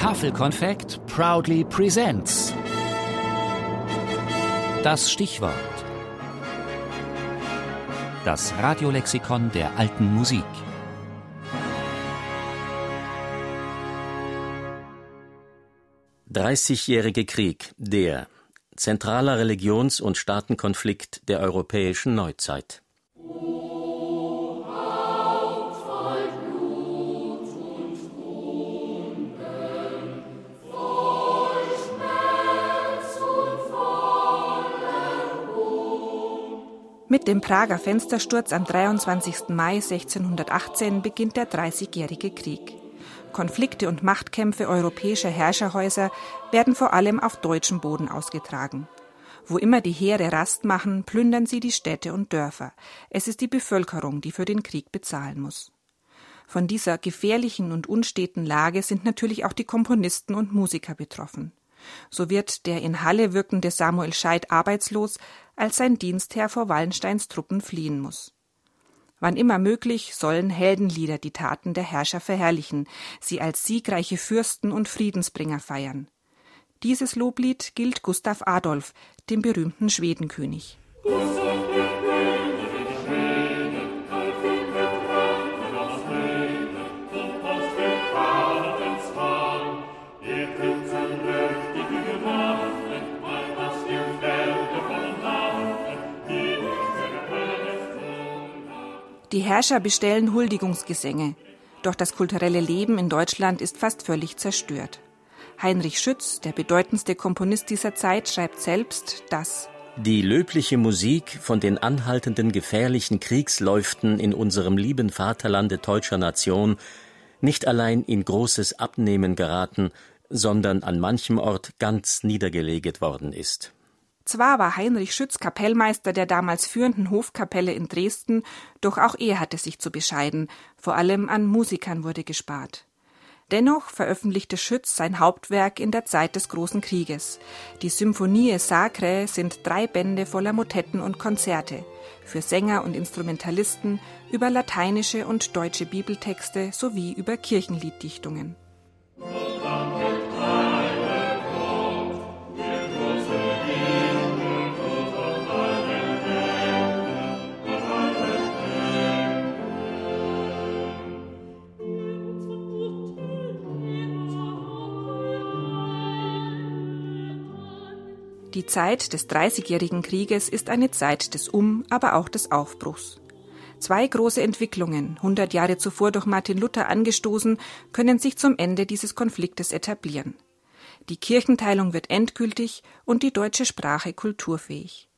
Tafelkonfekt proudly presents. Das Stichwort. Das Radiolexikon der alten Musik. Dreißigjährige Krieg, der zentraler Religions- und Staatenkonflikt der europäischen Neuzeit. Mit dem Prager Fenstersturz am 23. Mai 1618 beginnt der Dreißigjährige Krieg. Konflikte und Machtkämpfe europäischer Herrscherhäuser werden vor allem auf deutschem Boden ausgetragen. Wo immer die Heere Rast machen, plündern sie die Städte und Dörfer. Es ist die Bevölkerung, die für den Krieg bezahlen muss. Von dieser gefährlichen und unsteten Lage sind natürlich auch die Komponisten und Musiker betroffen. So wird der in Halle wirkende Samuel Scheid arbeitslos, als sein Dienstherr vor Wallensteins Truppen fliehen muss. Wann immer möglich sollen Heldenlieder die Taten der Herrscher verherrlichen, sie als siegreiche Fürsten und Friedensbringer feiern. Dieses Loblied gilt Gustav Adolf, dem berühmten Schwedenkönig. Die Herrscher bestellen Huldigungsgesänge. Doch das kulturelle Leben in Deutschland ist fast völlig zerstört. Heinrich Schütz, der bedeutendste Komponist dieser Zeit, schreibt selbst, dass die löbliche Musik von den anhaltenden gefährlichen Kriegsläuften in unserem lieben Vaterlande deutscher Nation nicht allein in großes Abnehmen geraten, sondern an manchem Ort ganz niedergeleget worden ist. Zwar war Heinrich Schütz Kapellmeister der damals führenden Hofkapelle in Dresden, doch auch er hatte sich zu bescheiden, vor allem an Musikern wurde gespart. Dennoch veröffentlichte Schütz sein Hauptwerk in der Zeit des Großen Krieges. Die Symphonie Sacre sind drei Bände voller Motetten und Konzerte für Sänger und Instrumentalisten über lateinische und deutsche Bibeltexte sowie über Kirchenlieddichtungen. Die Zeit des Dreißigjährigen Krieges ist eine Zeit des Um-, aber auch des Aufbruchs. Zwei große Entwicklungen, 100 Jahre zuvor durch Martin Luther angestoßen, können sich zum Ende dieses Konfliktes etablieren. Die Kirchenteilung wird endgültig und die deutsche Sprache kulturfähig.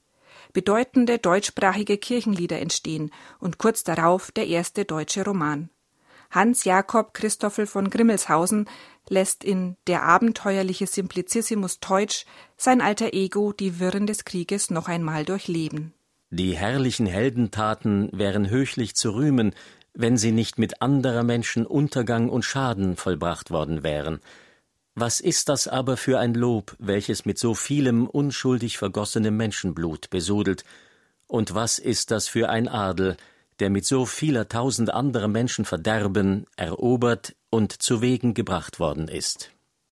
Bedeutende deutschsprachige Kirchenlieder entstehen und kurz darauf der erste deutsche Roman. Hans Jakob Christoffel von Grimmelshausen lässt in Der abenteuerliche Simplicissimus Teutsch sein alter Ego die Wirren des Krieges noch einmal durchleben. Die herrlichen Heldentaten wären höchlich zu rühmen, wenn sie nicht mit anderer Menschen Untergang und Schaden vollbracht worden wären. Was ist das aber für ein Lob, welches mit so vielem unschuldig vergossenem Menschenblut besudelt, und was ist das für ein Adel, der mit so vieler tausend anderer Menschen Verderben erobert und zu Wegen gebracht worden ist.